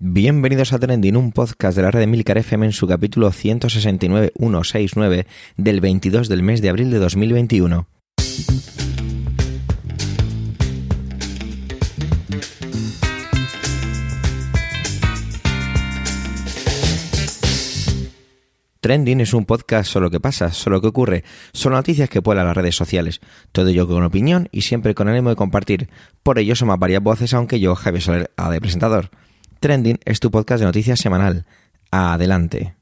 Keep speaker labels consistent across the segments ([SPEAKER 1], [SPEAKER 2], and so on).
[SPEAKER 1] Bienvenidos a Trending, un podcast de la red de Milcar FM en su capítulo 169.169 del 22 del mes de abril de 2021. Trending es un podcast solo que pasa, solo que ocurre, son noticias que vuelan las redes sociales. Todo ello con opinión y siempre con ánimo de compartir. Por ello somos varias voces, aunque yo, Javier Soler, a de presentador. Trending es tu podcast de noticias semanal. Adelante.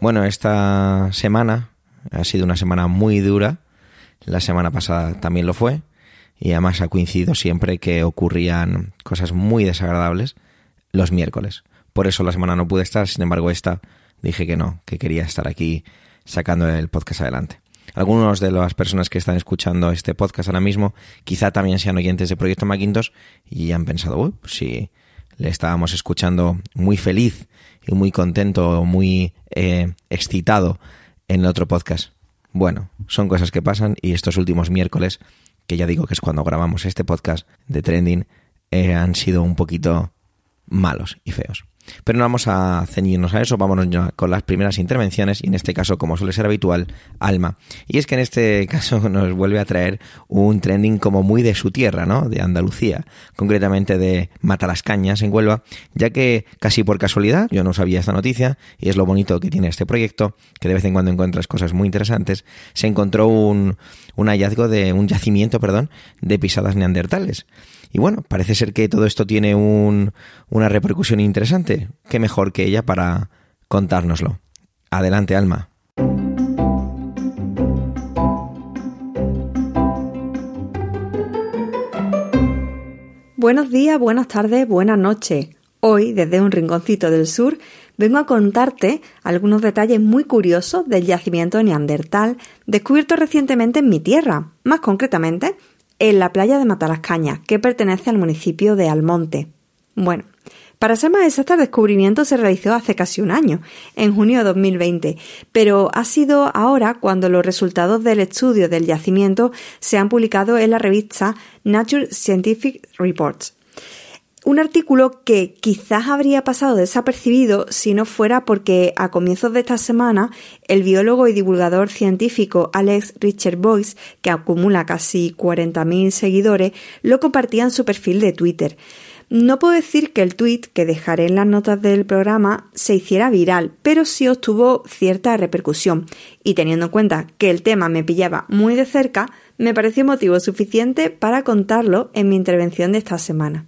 [SPEAKER 1] Bueno, esta semana ha sido una semana muy dura. La semana pasada también lo fue. Y además ha coincidido siempre que ocurrían cosas muy desagradables los miércoles. Por eso la semana no pude estar, sin embargo esta dije que no, que quería estar aquí sacando el podcast adelante. Algunos de las personas que están escuchando este podcast ahora mismo quizá también sean oyentes de Proyecto Macintosh y han pensado, uy, si le estábamos escuchando muy feliz y muy contento, muy eh, excitado en el otro podcast. Bueno, son cosas que pasan y estos últimos miércoles, que ya digo que es cuando grabamos este podcast de Trending, eh, han sido un poquito malos y feos. Pero no vamos a ceñirnos a eso, vámonos ya con las primeras intervenciones y en este caso, como suele ser habitual, Alma. Y es que en este caso nos vuelve a traer un trending como muy de su tierra, ¿no? De Andalucía, concretamente de Matalascañas en Huelva, ya que casi por casualidad, yo no sabía esta noticia y es lo bonito que tiene este proyecto, que de vez en cuando encuentras cosas muy interesantes, se encontró un, un hallazgo de un yacimiento, perdón, de pisadas neandertales. Y bueno, parece ser que todo esto tiene un, una repercusión interesante. Qué mejor que ella para contárnoslo. Adelante, Alma.
[SPEAKER 2] Buenos días, buenas tardes, buenas noches. Hoy, desde un rinconcito del sur, vengo a contarte algunos detalles muy curiosos del yacimiento neandertal descubierto recientemente en mi tierra, más concretamente en la playa de Matalascañas, que pertenece al municipio de Almonte. Bueno, para ser más exacta, el descubrimiento se realizó hace casi un año, en junio de 2020, pero ha sido ahora cuando los resultados del estudio del yacimiento se han publicado en la revista Nature Scientific Reports. Un artículo que quizás habría pasado desapercibido si no fuera porque a comienzos de esta semana el biólogo y divulgador científico Alex Richard Boyce, que acumula casi 40.000 seguidores, lo compartía en su perfil de Twitter. No puedo decir que el tweet que dejaré en las notas del programa se hiciera viral, pero sí obtuvo cierta repercusión. Y teniendo en cuenta que el tema me pillaba muy de cerca, me pareció motivo suficiente para contarlo en mi intervención de esta semana.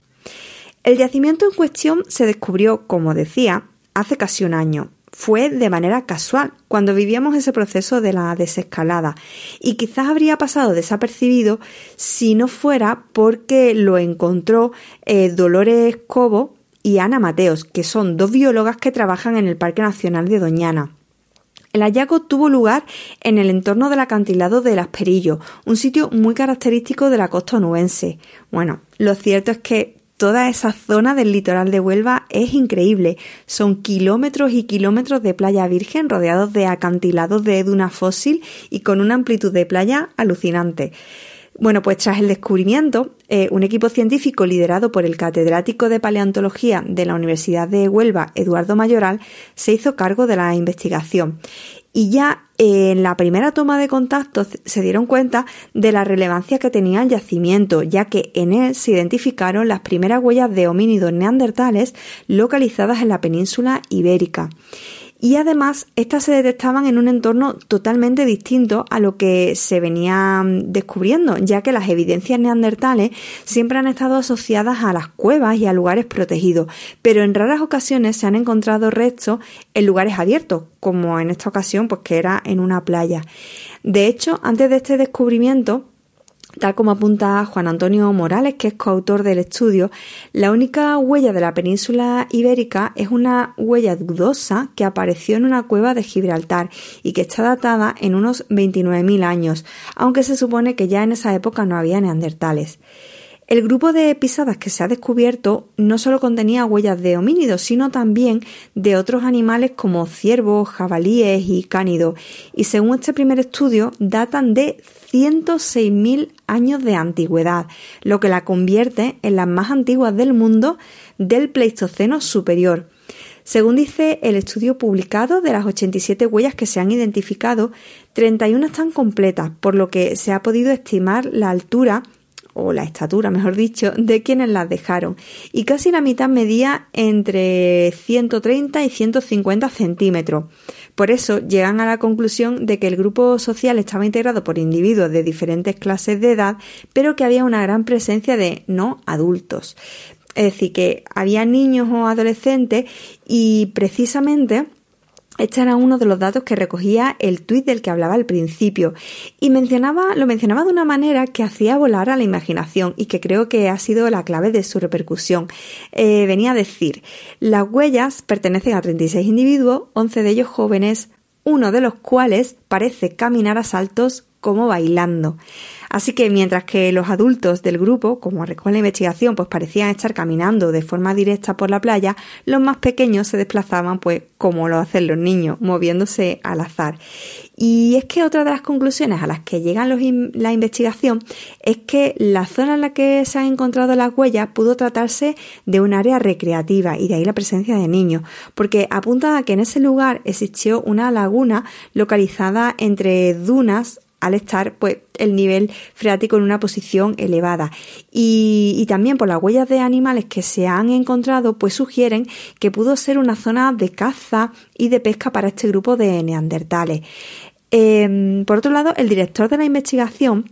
[SPEAKER 2] El yacimiento en cuestión se descubrió, como decía, hace casi un año. Fue de manera casual, cuando vivíamos ese proceso de la desescalada, y quizás habría pasado desapercibido si no fuera porque lo encontró eh, Dolores Cobo y Ana Mateos, que son dos biólogas que trabajan en el Parque Nacional de Doñana. El hallazgo tuvo lugar en el entorno del acantilado de Las Perillos, un sitio muy característico de la costa onubense. Bueno, lo cierto es que Toda esa zona del litoral de Huelva es increíble. Son kilómetros y kilómetros de playa virgen rodeados de acantilados de duna fósil y con una amplitud de playa alucinante. Bueno, pues tras el descubrimiento, eh, un equipo científico liderado por el catedrático de paleontología de la Universidad de Huelva, Eduardo Mayoral, se hizo cargo de la investigación y ya en la primera toma de contacto se dieron cuenta de la relevancia que tenía el yacimiento, ya que en él se identificaron las primeras huellas de homínidos neandertales localizadas en la península ibérica y además estas se detectaban en un entorno totalmente distinto a lo que se venía mm, descubriendo, ya que las evidencias neandertales siempre han estado asociadas a las cuevas y a lugares protegidos, pero en raras ocasiones se han encontrado restos en lugares abiertos, como en esta ocasión, pues que era en una playa. De hecho, antes de este descubrimiento, Tal como apunta Juan Antonio Morales, que es coautor del estudio, la única huella de la península ibérica es una huella dudosa que apareció en una cueva de Gibraltar y que está datada en unos 29.000 años, aunque se supone que ya en esa época no había neandertales. El grupo de pisadas que se ha descubierto no solo contenía huellas de homínidos, sino también de otros animales como ciervos, jabalíes y cánidos. Y según este primer estudio, datan de 106.000 años de antigüedad, lo que la convierte en las más antiguas del mundo del Pleistoceno superior. Según dice el estudio publicado, de las 87 huellas que se han identificado, 31 están completas, por lo que se ha podido estimar la altura o la estatura, mejor dicho, de quienes las dejaron, y casi la mitad medía entre 130 y 150 centímetros. Por eso llegan a la conclusión de que el grupo social estaba integrado por individuos de diferentes clases de edad, pero que había una gran presencia de no adultos. Es decir, que había niños o adolescentes y precisamente este era uno de los datos que recogía el tuit del que hablaba al principio y mencionaba, lo mencionaba de una manera que hacía volar a la imaginación y que creo que ha sido la clave de su repercusión. Eh, venía a decir, las huellas pertenecen a 36 individuos, 11 de ellos jóvenes, uno de los cuales parece caminar a saltos como bailando. Así que mientras que los adultos del grupo, como recoge la investigación, pues parecían estar caminando de forma directa por la playa, los más pequeños se desplazaban pues como lo hacen los niños, moviéndose al azar. Y es que otra de las conclusiones a las que llega la investigación es que la zona en la que se han encontrado las huellas pudo tratarse de un área recreativa y de ahí la presencia de niños, porque apunta a que en ese lugar existió una laguna localizada entre dunas al estar pues el nivel freático en una posición elevada y, también por las huellas de animales que se han encontrado pues sugieren que pudo ser una zona de caza y de pesca para este grupo de neandertales. Em, por otro lado, el director de la investigación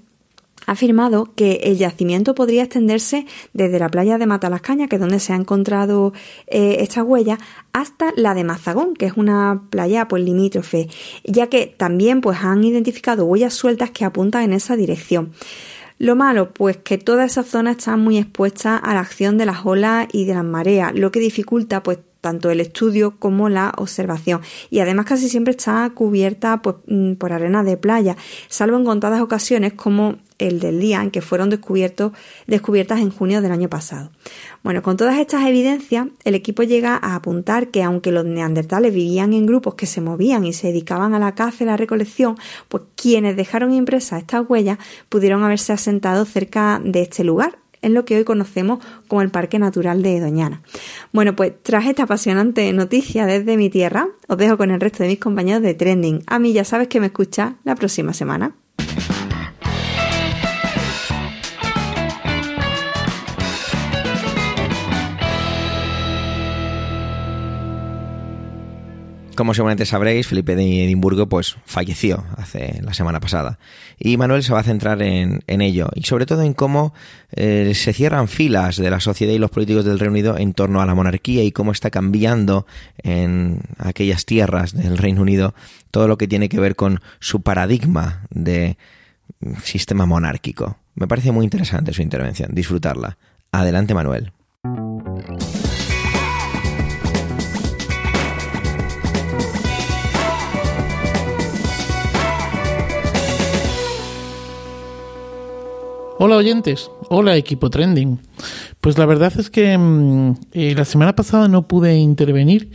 [SPEAKER 2] ha afirmado que el yacimiento podría extenderse desde la playa de Matalascaña, que es donde se ha encontrado eh, esta huella, hasta la de Mazagón, que es una playa pues limítrofe, ya que también pues han identificado huellas sueltas que apuntan en esa dirección. Lo malo, pues que toda esa zona está muy expuesta a la acción de las olas y de las mareas, lo que dificulta pues tanto el estudio como la observación. Y además casi siempre está cubierta pues, mm, por arena de playa, salvo en contadas ocasiones como el del día en que fueron descubiertos, descubiertas en junio del año pasado. Bueno, con todas estas evidencias, el equipo llega a apuntar que aunque los neandertales vivían en grupos que se movían y se dedicaban a la caza y la recolección, pues quienes dejaron impresas estas huellas pudieron haberse asentado cerca de este lugar, en lo que hoy conocemos como el Parque Natural de Doñana. Bueno, pues tras esta apasionante noticia desde mi tierra, os dejo con el resto de mis compañeros de Trending. A mí ya sabes que me escucha la próxima semana.
[SPEAKER 1] Como seguramente sabréis, Felipe de Edimburgo pues falleció hace la semana pasada. Y Manuel se va a centrar en, ello y sobre todo en cómo eh, se cierran filas de la sociedad y los políticos del Reino Unido en torno a la monarquía y cómo está cambiando en aquellas tierras del Reino Unido todo lo que tiene que ver con su paradigma de sistema monárquico. Me parece muy interesante su intervención, disfrutarla. Adelante Manuel.
[SPEAKER 3] Hola oyentes, hola equipo trending. Pues la verdad es que mm, eh, la semana pasada no pude intervenir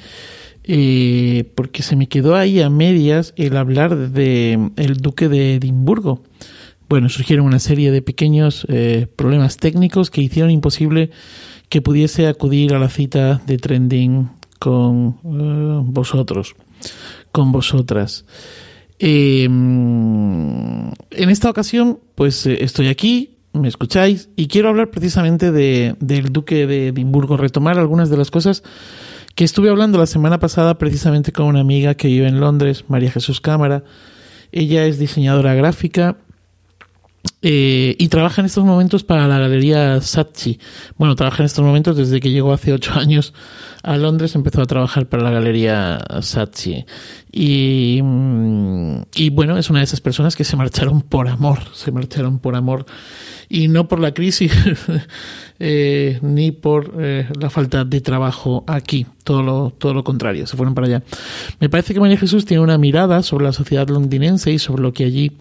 [SPEAKER 3] eh, porque se me quedó ahí a medias el hablar de mm, el duque de Edimburgo. Bueno, surgieron una serie de pequeños eh, problemas técnicos que hicieron imposible que pudiese acudir a la cita de trending con vosotros, con vosotras. Mm, en esta ocasión, pues estoy aquí me escucháis y quiero hablar precisamente de, del duque de Edimburgo, retomar algunas de las cosas que estuve hablando la semana pasada precisamente con una amiga que vive en Londres, María Jesús Cámara. Ella es diseñadora gráfica eh, y trabaja en estos momentos para la galería Saatchi. Bueno, trabaja en estos momentos desde que llegó hace ocho años a Londres, empezó a trabajar para la galería Saatchi. Y, mm, y bueno, es una de esas personas que se marcharon por amor, se marcharon por amor y no por la crisis eh, ni por eh, la falta de trabajo aquí, todo lo, todo lo contrario, se fueron para allá. Me parece que María Jesús tiene una mirada sobre la sociedad londinense y sobre lo que allí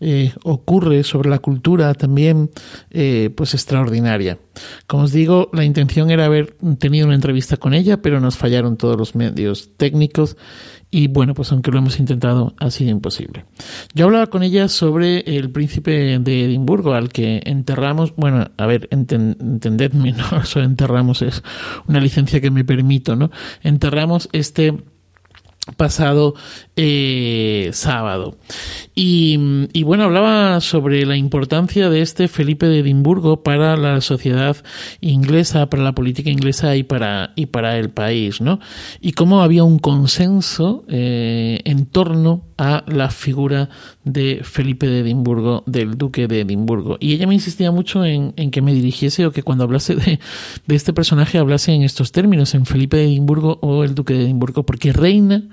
[SPEAKER 3] eh, ocurre, sobre la cultura también, pues extraordinaria. Como os digo, la intención era haber tenido una entrevista con ella, pero nos fallaron todos los medios técnicos y bueno, pues aunque lo hemos intentado, ha sido imposible. Yo hablaba con ella sobre el príncipe de Edimburgo, al que enterramos, bueno, a ver, entendedme, no, eso enterramos es una licencia que me permito, ¿no? Enterramos este pasado eh, sábado. Y, bueno, hablaba sobre la importancia de este Felipe de Edimburgo para la sociedad inglesa, para la política inglesa y para, y para el país, ¿no? Y cómo había un consenso eh, en torno a la figura de Felipe de Edimburgo, del duque de Edimburgo. Y ella me insistía mucho en, que me dirigiese o que cuando hablase de, de este personaje hablase en estos términos, en Felipe de Edimburgo o el duque de Edimburgo, porque reina,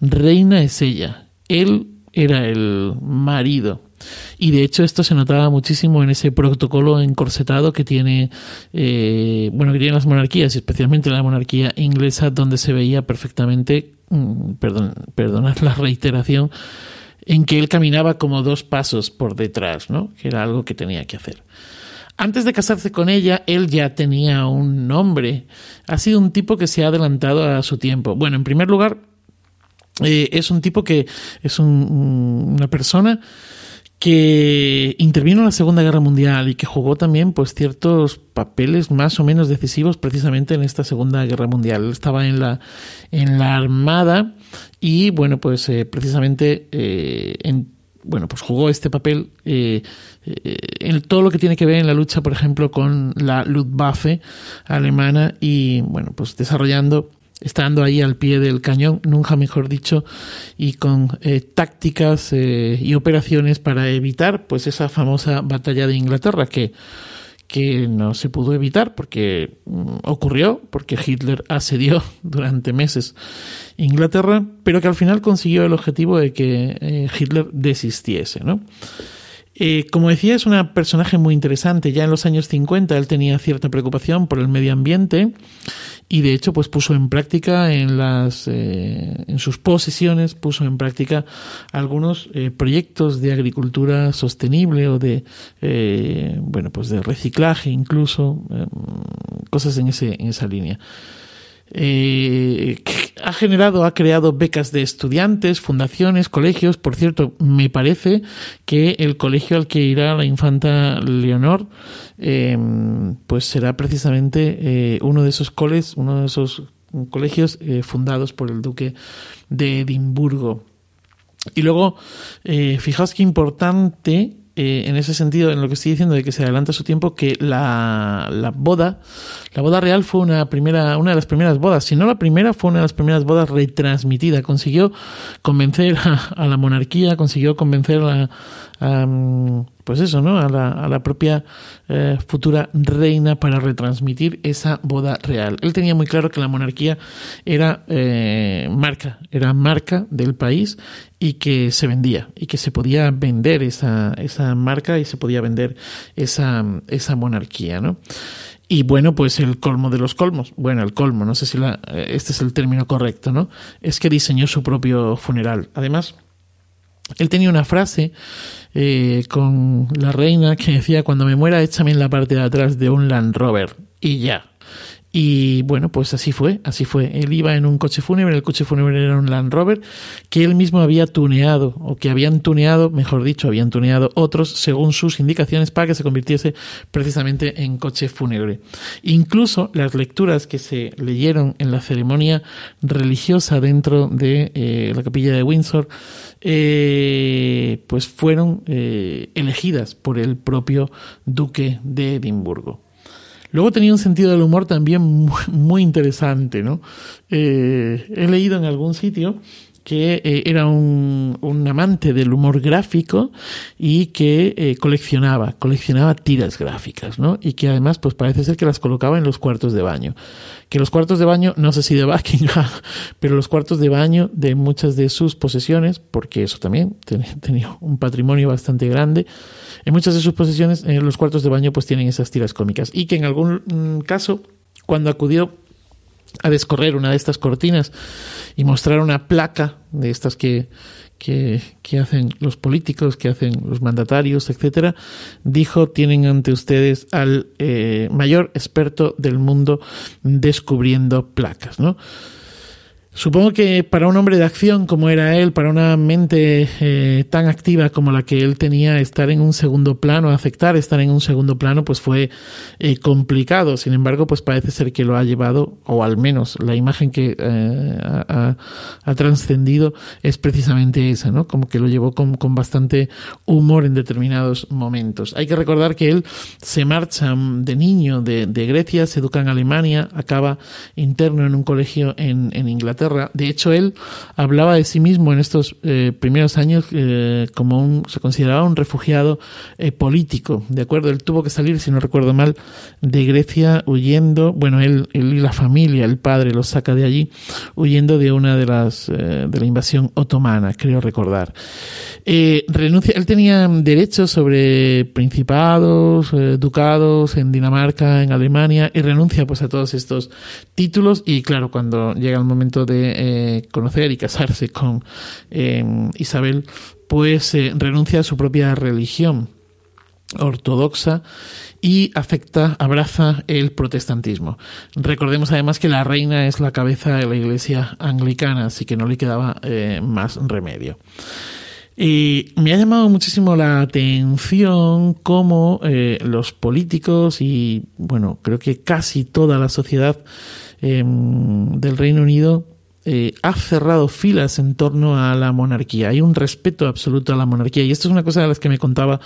[SPEAKER 3] reina es ella. Él era el marido. Y de hecho esto se notaba muchísimo en ese protocolo encorsetado que tiene, eh, bueno, que las monarquías, y especialmente la monarquía inglesa, donde se veía perfectamente, mm, perdón, perdonad la reiteración, en que él caminaba como dos pasos por detrás, ¿no? Que era algo que tenía que hacer. Antes de casarse con ella, él ya tenía un nombre. Ha sido un tipo que se ha adelantado a su tiempo. Bueno, en primer lugar, eh, es un tipo que es una persona que intervino en la Segunda Guerra Mundial y que jugó también pues ciertos papeles más o menos decisivos precisamente en esta Segunda Guerra Mundial. Estaba en la en la Armada y bueno pues eh, precisamente eh, en, bueno pues jugó este papel en todo lo que tiene que ver en la lucha por ejemplo con la Luftwaffe alemana y bueno pues desarrollando estando ahí al pie del cañón, nunca mejor dicho, y con eh, tácticas eh, y operaciones para evitar pues esa famosa batalla de Inglaterra que, que no se pudo evitar porque mm, ocurrió, porque Hitler asedió durante meses Inglaterra, pero que al final consiguió el objetivo de que eh, Hitler desistiese, ¿no? Como decía, es un personaje muy interesante. Ya en los años 50 él tenía cierta preocupación por el medio ambiente y de hecho pues puso en práctica en las eh, en sus posesiones puso en práctica algunos eh, proyectos de agricultura sostenible o de eh, bueno pues de reciclaje incluso cosas en ese en esa línea eh, ha generado, ha creado becas de estudiantes, fundaciones, colegios. Por cierto, me parece que el colegio al que irá la infanta Leonor, em, pues será precisamente eh, uno de esos coles, uno de esos colegios eh, fundados por el duque de Edimburgo. Y luego, fijaos qué importante eh, en ese sentido, en lo que estoy diciendo de que se adelanta su tiempo, que la, la, boda, la boda real fue una primera, una de las primeras bodas, si no la primera, fue una de las primeras bodas retransmitida. Consiguió convencer a, la monarquía, consiguió convencer a, pues eso, ¿no? A la, a la propia eh, futura reina para retransmitir esa boda real. Él tenía muy claro que la monarquía era eh, marca, era marca del país y que se vendía y que se podía vender esa, esa marca y se podía vender esa, esa monarquía, ¿no? Y bueno, pues el colmo de los colmos, bueno, el colmo, no sé si eh, este es el término correcto, ¿no? Es que diseñó su propio funeral. Además, él tenía una frase eh, con la reina que decía, cuando me muera, échame en la parte de atrás de un Land Rover. Y ya. Y bueno, pues así fue, así fue. Él iba en un coche fúnebre, el coche fúnebre era un Land Rover que él mismo había tuneado, o que habían tuneado, mejor dicho, habían tuneado otros según sus indicaciones para que se convirtiese precisamente en coche fúnebre. Incluso las lecturas que se leyeron en la ceremonia religiosa dentro de eh, la capilla de Windsor, eh, pues fueron eh, elegidas por el propio duque de Edimburgo. Luego tenía un sentido del humor también muy, interesante, ¿no? Eh, he leído en algún sitio que eh, era un, un, amante del humor gráfico y que eh, coleccionaba, coleccionaba tiras gráficas, ¿no? Y que además, pues parece ser que las colocaba en los cuartos de baño. Que los cuartos de baño, no sé si de Buckingham, pero los cuartos de baño de muchas de sus posesiones, porque eso también tenía un patrimonio bastante grande, en muchas de sus posesiones, en los cuartos de baño, pues tienen esas tiras cómicas. Y que en algún mm, caso, cuando acudió a descorrer una de estas cortinas y mostrar una placa de estas que, que, hacen los políticos, que hacen los mandatarios, etcétera, dijo tienen ante ustedes al eh, mayor experto del mundo descubriendo placas, ¿no? Supongo que para un hombre de acción como era él, para una mente eh, tan activa como la que él tenía, estar en un segundo plano, aceptar estar en un segundo plano, pues fue eh, complicado. Sin embargo, pues parece ser que lo ha llevado, o al menos la imagen que eh, ha, trascendido es precisamente esa, ¿no? Como que lo llevó con, con, bastante humor en determinados momentos. Hay que recordar que él se marcha de niño de, de Grecia, se educa en Alemania, acaba interno en un colegio en, en Inglaterra de hecho, él hablaba de sí mismo en estos eh, primeros años eh, como un, se consideraba un refugiado eh, político, ¿de acuerdo? Él tuvo que salir, si no recuerdo mal, de Grecia huyendo, bueno, él, y la familia, el padre los saca de allí, huyendo de una de las, de la invasión otomana, creo recordar. renuncia, él tenía derechos sobre principados, ducados en Dinamarca, en Alemania, y renuncia pues a todos estos títulos y claro, cuando llega el momento de eh, conocer y casarse con em, Isabel, pues eh, renuncia a su propia religión ortodoxa y afecta, abraza el protestantismo. Recordemos además que la reina es la cabeza de la iglesia anglicana, así que no le quedaba eh, más remedio. Y me ha llamado muchísimo la atención cómo los políticos y, bueno, creo que casi toda la sociedad em, del Reino Unido eh, ha cerrado filas en torno a la monarquía. Hay un respeto absoluto a la monarquía. Y esto es una cosa de las que me contaba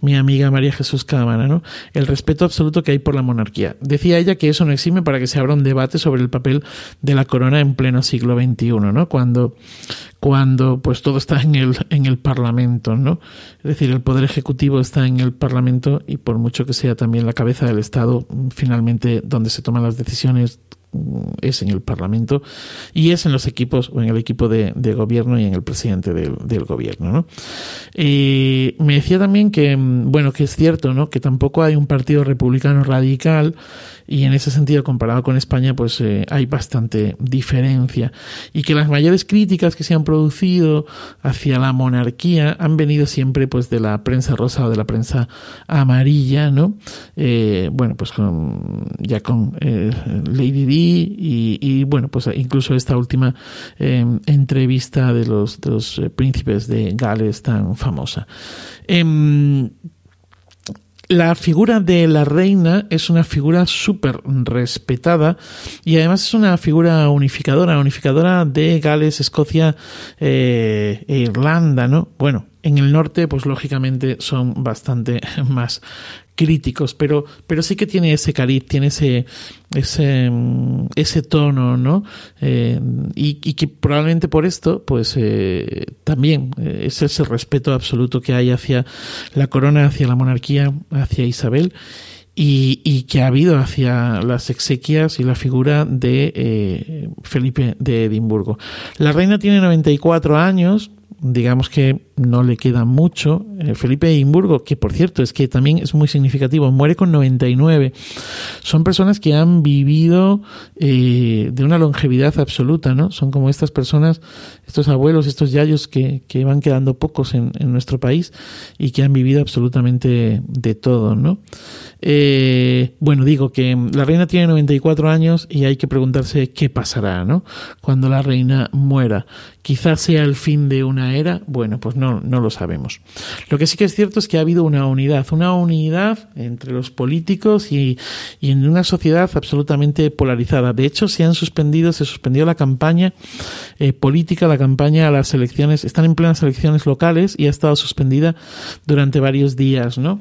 [SPEAKER 3] mi amiga María Jesús Cámara, ¿no? El respeto absoluto que hay por la monarquía. Decía ella que eso no exime para que se abra un debate sobre el papel de la corona en pleno siglo XXI, ¿no? Cuando, cuando pues todo está en el, en el Parlamento, ¿no? Es decir, el poder ejecutivo está en el Parlamento y por mucho que sea también la cabeza del Estado, finalmente donde se toman las decisiones es en el Parlamento y es en los equipos o en el equipo de, gobierno y en el presidente del, gobierno. ¿no? me decía también que, bueno, que es cierto, ¿no? que tampoco hay un partido republicano radical y en ese sentido comparado con España pues eh, hay bastante diferencia. Y que las mayores críticas que se han producido hacia la monarquía han venido siempre pues de la prensa rosa o de la prensa amarilla no eh, bueno pues con, ya con eh, Lady Di y, bueno pues incluso esta última entrevista de los, de los príncipes de Gales tan famosa. Em, la figura de la reina es una figura súper respetada y además es una figura unificadora, unificadora de Gales, Escocia eh, e Irlanda, ¿no? Bueno, en el norte, pues lógicamente son bastante más críticos, pero, pero sí que tiene ese cariz, tiene ese, ese, mm, ese tono, ¿no? Eh, y, y, que probablemente por esto, pues eh, también eh, es ese respeto absoluto que hay hacia la corona, hacia la monarquía, hacia Isabel. Y, y, que ha habido hacia las exequias y la figura de eh, Felipe de Edimburgo. La reina tiene 94 años, digamos que no le queda mucho. Eh, Felipe Edimburgo, que por cierto es que también es muy significativo, muere con 99. Son personas que han vivido eh, de una longevidad absoluta, ¿no? Son como estas personas, estos abuelos, estos yayos que, que van quedando pocos en, nuestro país y que han vivido absolutamente de todo, ¿no? Eh, bueno, digo que la reina tiene 94 años y hay que preguntarse qué pasará, ¿no? Cuando la reina muera. Quizás sea el fin de una era. Bueno, pues no no, lo sabemos. Lo que sí que es cierto es que ha habido una unidad, una unidad entre los políticos y, y en una sociedad absolutamente polarizada. De hecho, se han suspendido, se suspendió la campaña eh, política, la campaña a las elecciones, están en plenas elecciones locales y ha estado suspendida durante varios días, ¿no?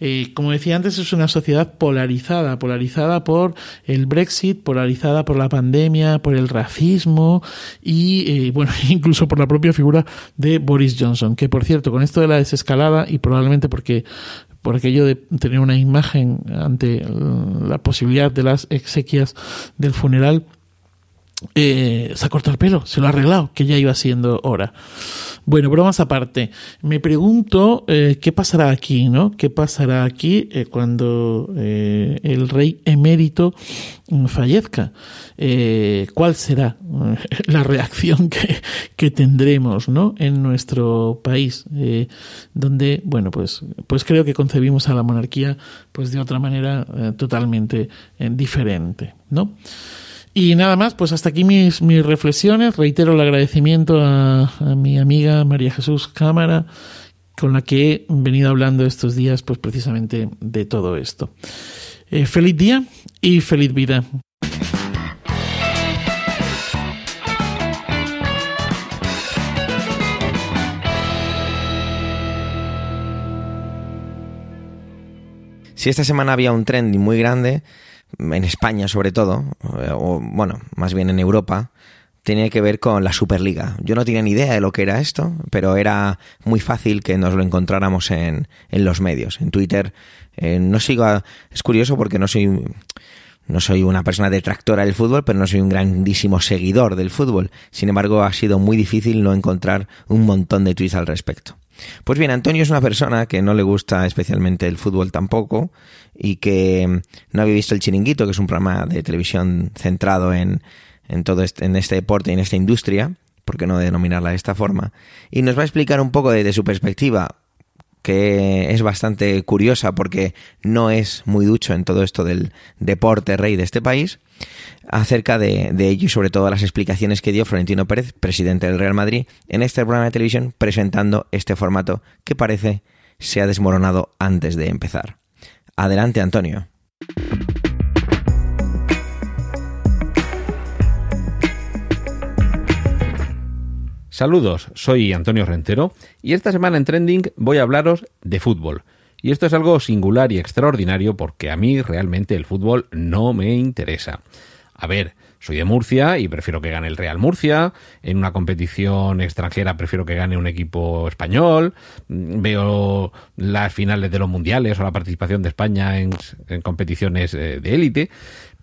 [SPEAKER 3] Eh, como decía antes, es una sociedad polarizada, polarizada por el Brexit, polarizada por la pandemia, por el racismo y, eh, bueno, incluso por la propia figura de Boris Johnson, que por cierto, con esto de la desescalada y probablemente porque por aquello de tener una imagen ante la posibilidad de las exequias del funeral, eh, se ha cortado el pelo, se lo ha arreglado, que ya iba siendo hora. Bueno, bromas aparte, me pregunto eh, qué pasará aquí, ¿no? ¿Qué pasará aquí eh, cuando el rey emérito fallezca? ¿Cuál será la reacción que, que tendremos, ¿no? En nuestro país, donde, bueno, pues, pues creo que concebimos a la monarquía, pues de otra manera totalmente diferente, ¿no? Y nada más, pues hasta aquí mis, mis reflexiones. Reitero el agradecimiento a, mi amiga María Jesús Cámara, con la que he venido hablando estos días, pues precisamente de todo esto. Eh, feliz día y feliz vida.
[SPEAKER 1] Si esta semana había un trending muy grande, en España sobre todo, o bueno, más bien en Europa, tenía que ver con la Superliga. Yo no tenía ni idea de lo que era esto, pero era muy fácil que nos lo encontráramos en, en los medios. En Twitter eh, no sigo a, es curioso porque no soy no soy una persona detractora del fútbol, pero no soy un grandísimo seguidor del fútbol. Sin embargo, ha sido muy difícil no encontrar un montón de tweets al respecto. Pues bien, Antonio es una persona que no le gusta especialmente el fútbol tampoco y que no había visto el chiringuito, que es un programa de televisión centrado en, en todo este, en este deporte y en esta industria, por qué no denominarla de esta forma, y nos va a explicar un poco desde su perspectiva que es bastante curiosa porque no es muy ducho en todo esto del deporte rey de este país, acerca de, ello y sobre todo las explicaciones que dio Florentino Pérez, presidente del Real Madrid, en este programa de televisión presentando este formato que parece se ha desmoronado antes de empezar. Adelante, Antonio.
[SPEAKER 4] Saludos, soy Antonio Rentero y esta semana en Trending voy a hablaros de fútbol. Y esto es algo singular y extraordinario porque a mí realmente el fútbol no me interesa. A ver, soy de Murcia y prefiero que gane el Real Murcia. En una competición extranjera prefiero que gane un equipo español. Veo las finales de los mundiales o la participación de España en, competiciones de élite.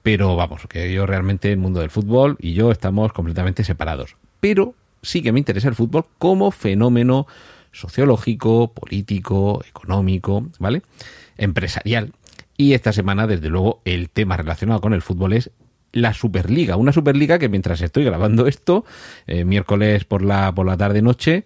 [SPEAKER 4] Pero vamos, que yo realmente el mundo del fútbol y yo estamos completamente separados. Pero sí que me interesa el fútbol como fenómeno sociológico, político, económico, ¿vale? Empresarial. Y esta semana, desde luego, el tema relacionado con el fútbol es la Superliga. Una Superliga que mientras estoy grabando esto, eh, miércoles por la, por la tarde-noche,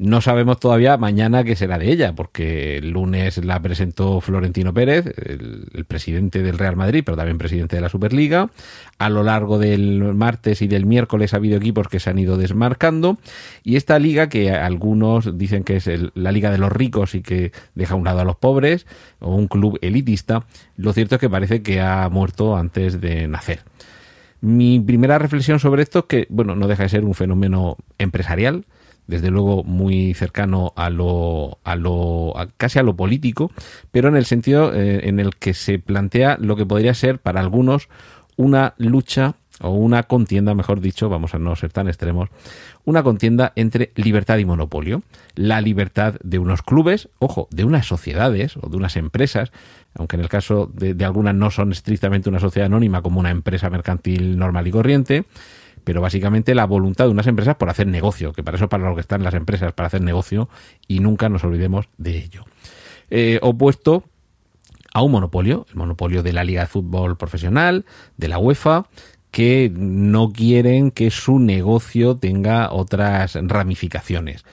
[SPEAKER 4] no sabemos todavía mañana qué será de ella, porque el lunes la presentó Florentino Pérez, el, presidente del Real Madrid, pero también presidente de la Superliga. A lo largo del martes y del miércoles ha habido equipos que se han ido desmarcando. Y esta liga, que algunos dicen que es la liga de los ricos y que deja a un lado a los pobres, o un club elitista, lo cierto es que parece que ha muerto antes de nacer. Mi primera reflexión sobre esto es que, bueno, no deja de ser un fenómeno empresarial, desde luego muy cercano a lo, a lo casi a lo político, pero en el sentido eh, en el que se plantea lo que podría ser para algunos una lucha o una contienda, mejor dicho, vamos a no ser tan extremos, una contienda entre libertad y monopolio. La libertad de unos clubes, ojo, de unas sociedades o de unas empresas, aunque en el caso de, de algunas no son estrictamente una sociedad anónima como una empresa mercantil normal y corriente, pero básicamente la voluntad de unas empresas por hacer negocio, que para eso para lo que están las empresas, para hacer negocio, y nunca nos olvidemos de ello. Eh, opuesto a un monopolio, el monopolio de la Liga de Fútbol Profesional, de la UEFA, que no quieren que su negocio tenga otras ramificaciones.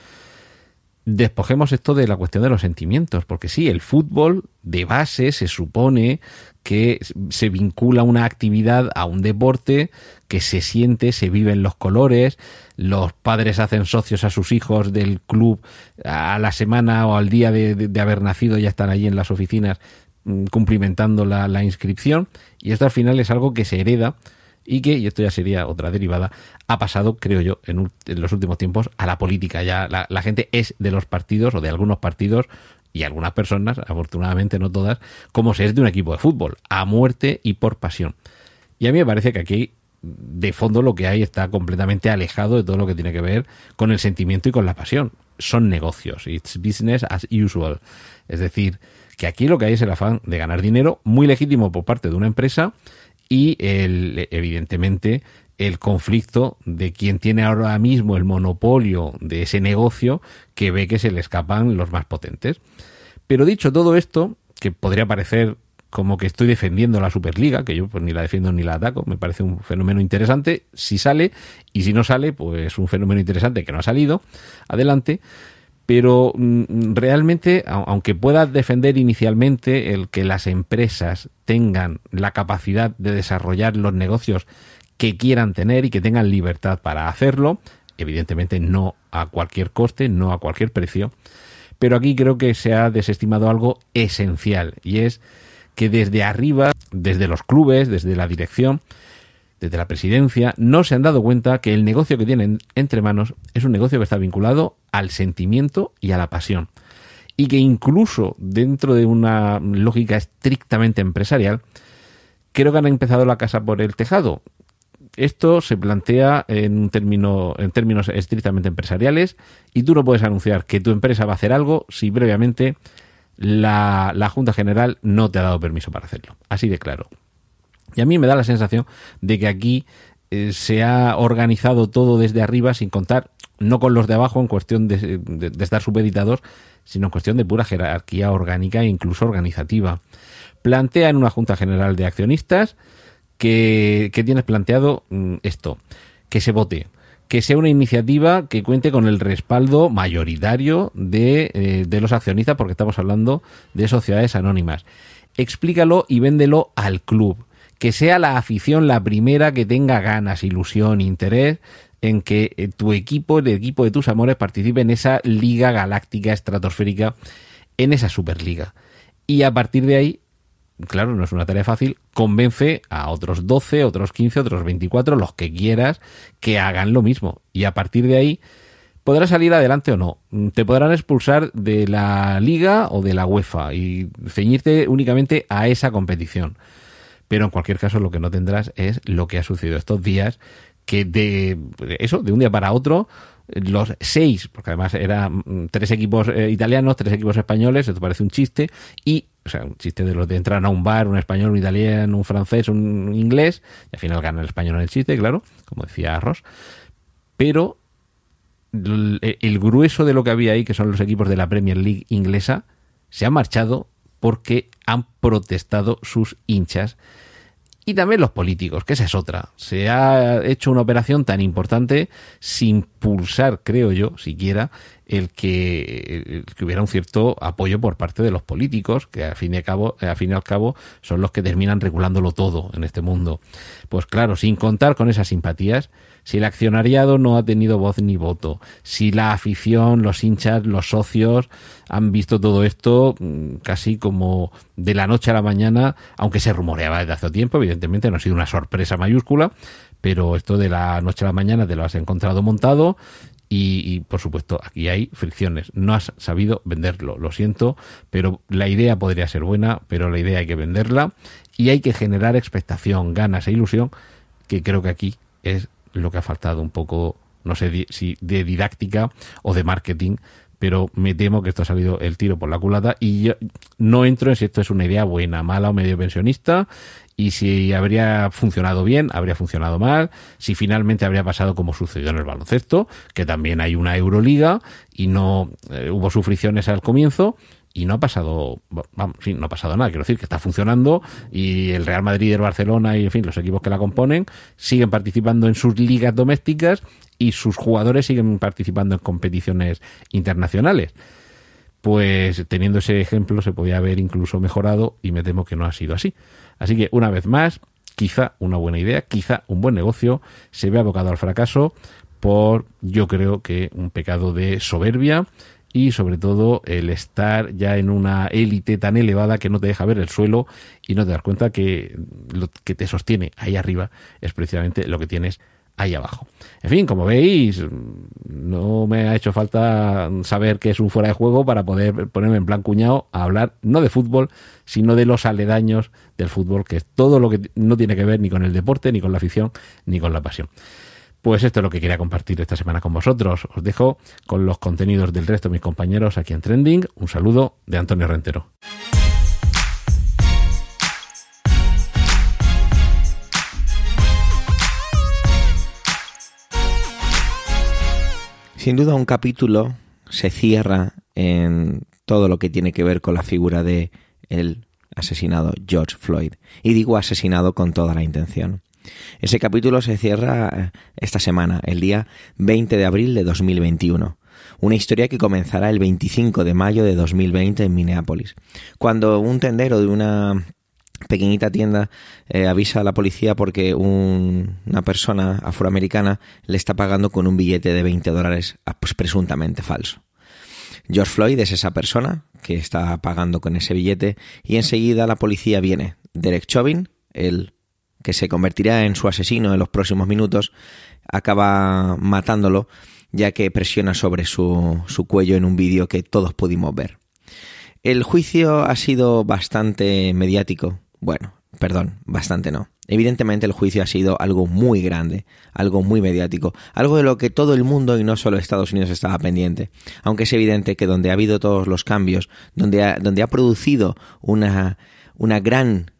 [SPEAKER 4] Despojemos esto de la cuestión de los sentimientos, porque sí, el fútbol de base se supone que se vincula una actividad a un deporte que se siente, se vive en los colores, los padres hacen socios a sus hijos del club a la semana o al día de, haber nacido, ya están allí en las oficinas mm, cumplimentando la, la inscripción, y esto al final es algo que se hereda y que, y esto ya sería otra derivada, ha pasado, creo yo, en, los últimos tiempos a la política. Ya la, gente es de los partidos o de algunos partidos y algunas personas, afortunadamente no todas, como se es de un equipo de fútbol, a muerte y por pasión. Y a mí me parece que aquí de fondo lo que hay está completamente alejado de todo lo que tiene que ver con el sentimiento y con la pasión. Son negocios, it's business as usual. Es decir, que aquí lo que hay es el afán de ganar dinero, muy legítimo por parte de una empresa, y el, evidentemente el conflicto de quien tiene ahora mismo el monopolio de ese negocio que ve que se le escapan los más potentes. Pero dicho todo esto, que podría parecer como que estoy defendiendo la Superliga, que yo pues ni la defiendo ni la ataco, me parece un fenómeno interesante, si sale, y si no sale, pues un fenómeno interesante que no ha salido, adelante, pero mm, realmente, aunque pueda defender inicialmente el que las empresas tengan la capacidad de desarrollar los negocios que quieran tener y que tengan libertad para hacerlo, evidentemente no a cualquier coste, no a cualquier precio, pero aquí creo que se ha desestimado algo esencial y es que desde arriba, desde los clubes, desde la dirección, desde la presidencia, no se han dado cuenta que el negocio que tienen entre manos es un negocio que está vinculado al sentimiento y a la pasión. Y que incluso dentro de una lógica estrictamente empresarial, creo que han empezado la casa por el tejado. Esto se plantea en, término, en términos estrictamente empresariales y tú no puedes anunciar que tu empresa va a hacer algo si previamente la, la Junta General no te ha dado permiso para hacerlo. Así de claro. Y a mí me da la sensación de que aquí eh, se ha organizado todo desde arriba sin contar, no con los de abajo en cuestión de, estar subeditados, sino en cuestión de pura jerarquía orgánica e incluso organizativa. Plantea en una Junta General de Accionistas que, tienes planteado mm, esto, que se vote, que sea una iniciativa que cuente con el respaldo mayoritario de, eh, de los accionistas, porque estamos hablando de sociedades anónimas. Explícalo y véndelo al club que sea la afición la primera que tenga ganas, ilusión, interés en que eh, tu equipo, el equipo de tus amores, participe en esa liga galáctica estratosférica, en esa Superliga. Y a partir de ahí, claro, no es una tarea fácil, convence a otros 12, otros 15, otros 24, los que quieras, que hagan lo mismo. Y a partir de ahí, podrás salir adelante o no. Te podrán expulsar de la liga o de la UEFA y ceñirte únicamente a esa competición pero en cualquier caso lo que no tendrás es lo que ha sucedido estos días, que de eso, de un día para otro, los seis, porque además eran mm, tres equipos eh, italianos, tres equipos españoles, esto parece un chiste, y, o sea, un chiste de los de entrar a un bar, un español, un italiano, un francés, un inglés, y al final gana el español en el chiste, claro, como decía Ross, pero el grueso de lo que había ahí, que son los equipos de la Premier League inglesa, se ha marchado porque han protestado sus hinchas y también los políticos, que esa es otra. Se ha hecho una operación tan importante sin pulsar, creo yo, siquiera, el que, que hubiera un cierto apoyo por parte de los políticos, que al fin y al cabo, al fin y al cabo son los que terminan regulándolo todo en este mundo. Pues claro, sin contar con esas simpatías, si el accionariado no ha tenido voz ni voto, si la afición, los hinchas, los socios han visto todo esto mm, casi como de la noche a la mañana, aunque se rumoreaba desde hace tiempo, evidentemente no ha sido una sorpresa mayúscula, pero esto de la noche a la mañana te lo has encontrado montado y, por supuesto aquí hay fricciones. No has sabido venderlo, lo siento, pero la idea podría ser buena, pero la idea hay que venderla y hay que generar expectación, ganas e ilusión, que creo que aquí es lo que ha faltado un poco, no sé si de didáctica o de marketing, pero me temo que esto ha salido el tiro por la culata y yo no entro en si esto es una idea buena, mala o medio pensionista y si habría funcionado bien, habría funcionado mal, si finalmente habría pasado como sucedió en el baloncesto, que también hay una Euroliga y no eh, hubo sufriciones al comienzo, y no ha pasado, vamos, fin, no ha pasado nada, quiero decir que está funcionando y el Real Madrid el Barcelona y en fin, los equipos que la componen siguen participando en sus ligas domésticas y sus jugadores siguen participando en competiciones internacionales. Pues teniendo ese ejemplo se podía haber incluso mejorado y me temo que no ha sido así. Así que una vez más, quizá una buena idea, quizá un buen negocio se ve abocado al fracaso por, yo creo que un pecado de soberbia y sobre todo el estar ya en una élite tan elevada que no te deja ver el suelo y no te das cuenta que lo que te sostiene ahí arriba es precisamente lo que tienes ahí abajo. En fin, como veis, no me ha hecho falta saber qué es un fuera de juego para poder ponerme en plan cuñado a hablar no de fútbol, sino de los aledaños del fútbol, que es todo lo que no tiene que ver ni con el deporte, ni con la afición, ni con la pasión. Pues esto es lo que quería compartir esta semana con vosotros. Os dejo con los contenidos del resto de mis compañeros aquí en Trending. Un saludo de Antonio Rentero.
[SPEAKER 1] Sin duda un capítulo se cierra en todo lo que tiene que ver con la figura de el asesinado George Floyd. Y digo asesinado con toda la intención. Ese capítulo se cierra eh, esta semana, el día 20 de abril de 2021. Una historia que comenzará el 25 de mayo de 2020 en Minneapolis, cuando un tendero de una pequeñita tienda eh, avisa a la policía porque una persona afroamericana le está pagando con un billete de 20 dólares ah, pues, presuntamente falso. George Floyd es esa persona que está pagando con ese billete y enseguida la policía viene. Derek Chauvin, el que se convertirá en su asesino en los próximos minutos, acaba matándolo ya que presiona sobre su, su cuello en un vídeo que todos pudimos ver. El juicio ha sido bastante mediático. Bueno, perdón, bastante no. Evidentemente el juicio ha sido algo muy grande, algo muy mediático, algo de lo que todo el mundo y no solo Estados Unidos estaba pendiente. Aunque es evidente que donde ha habido todos los cambios, donde ha, donde ha producido una, una gran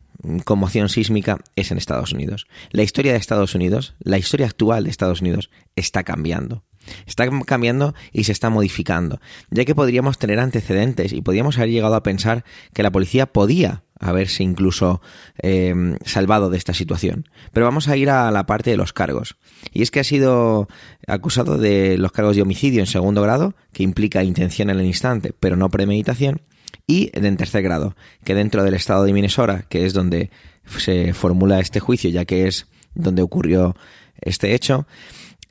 [SPEAKER 1] conmoción sísmica es en Estados Unidos. La historia de Estados Unidos, la historia actual de Estados Unidos está cambiando. Está cambiando y se está modificando, ya que podríamos tener antecedentes y podríamos haber llegado a pensar que la policía podía haberse incluso eh, salvado de esta situación. Pero vamos a ir a la parte de los cargos. Y es que ha sido acusado de los cargos de homicidio en segundo grado, que implica intención en el instante, pero no premeditación, y en tercer grado, que dentro del estado de Minnesota, que es donde se formula este juicio, ya que es donde ocurrió este hecho,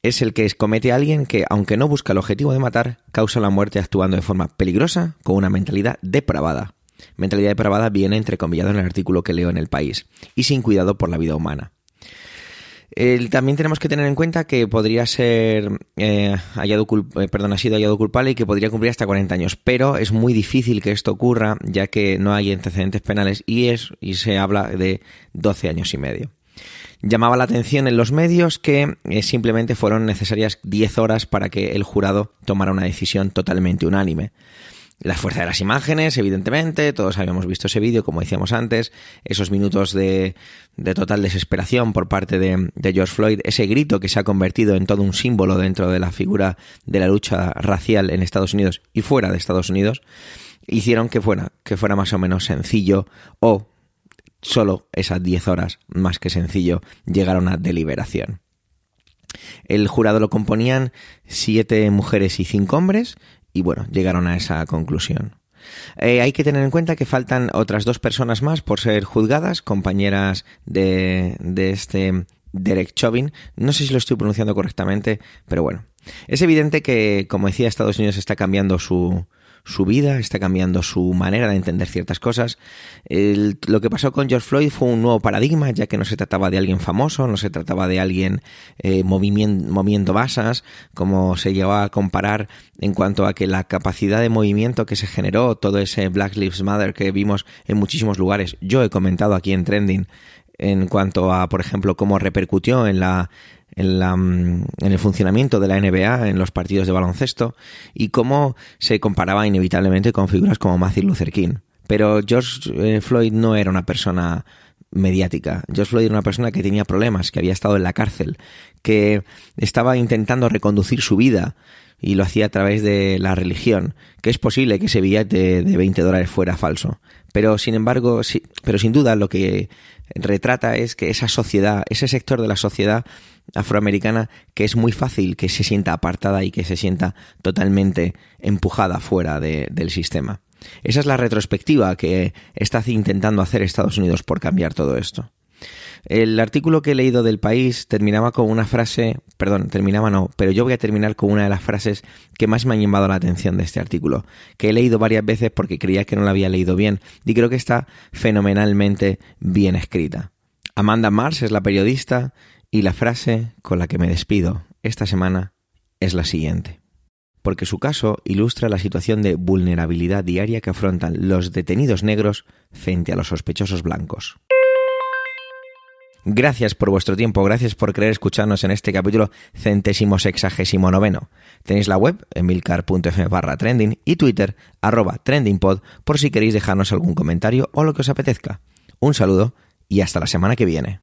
[SPEAKER 1] es el que comete a alguien que, aunque no busca el objetivo de matar, causa la muerte actuando de forma peligrosa con una mentalidad depravada. Mentalidad depravada viene entrecomillado en el artículo que leo en el país, y sin cuidado por la vida humana también tenemos que tener en cuenta que podría ser eh, hallado eh, perdón, ha sido hallado culpable y que podría cumplir hasta 40 años, pero es muy difícil que esto ocurra ya que no hay antecedentes penales y es y se habla de 12 años y medio. Llamaba la atención en los medios que eh, simplemente fueron necesarias 10 horas para que el jurado tomara una decisión totalmente unánime. La fuerza de las imágenes, evidentemente, todos habíamos visto ese vídeo, como decíamos antes, esos minutos de, total desesperación por parte de, de, George Floyd, ese grito que se ha convertido en todo un símbolo dentro de la figura de la lucha racial en Estados Unidos y fuera de Estados Unidos, hicieron que fuera, que fuera más o menos sencillo o solo esas 10 horas más que sencillo llegar a una deliberación. El jurado lo componían siete mujeres y cinco hombres, y bueno, llegaron a esa conclusión. Eh, hay que tener en cuenta que faltan otras dos personas más por ser juzgadas, compañeras de, de este Derek Chauvin. No sé si lo estoy pronunciando correctamente, pero bueno. Es evidente que, como decía, Estados Unidos está cambiando su, su vida, está cambiando su manera de entender ciertas cosas. lo que pasó con George Floyd fue un nuevo paradigma, ya que no se trataba de alguien famoso, no se trataba de alguien eh, moviendo, basas, como se llegó a comparar en cuanto a que la capacidad de movimiento que se generó, todo ese Black Lives Matter que vimos en muchísimos lugares, yo he comentado aquí en Trending, en cuanto a, por ejemplo, cómo repercutió en la en, la, mm, en el funcionamiento de la NBA en los partidos de baloncesto y cómo se comparaba inevitablemente con figuras como Matthew Luther King. Pero George eh, Floyd no era una persona mediática. George Floyd era una persona que tenía problemas, que había estado en la cárcel, que estaba intentando reconducir su vida y lo hacía a través de la religión, que es posible que ese billete de 20 dólares fuera falso. Pero sin embargo, sí, pero sin duda lo que retrata es que esa sociedad, ese sector de la sociedad afroamericana que es muy fácil que se sienta apartada y que se sienta totalmente empujada fuera de, del sistema. Esa es la retrospectiva que está intentando hacer Estados Unidos por cambiar todo esto. El artículo que he leído del país terminaba con una frase, perdón, terminaba no, pero yo voy a terminar con una de las frases que más me han llamado la atención de este artículo, que he leído varias veces porque creía que no la había leído bien y creo que está fenomenalmente bien escrita. Amanda Mars es la periodista y la frase con la que me despido esta semana es la siguiente porque su caso ilustra la situación de vulnerabilidad diaria que afrontan los detenidos negros frente a los sospechosos blancos. Gracias por vuestro tiempo, gracias por querer escucharnos en este capítulo centésimo sexagésimo noveno. Tenéis la web emilcar.fm barra trending y Twitter arroba trendingpod por si queréis dejarnos algún comentario o lo que os apetezca. Un saludo y hasta la semana que viene.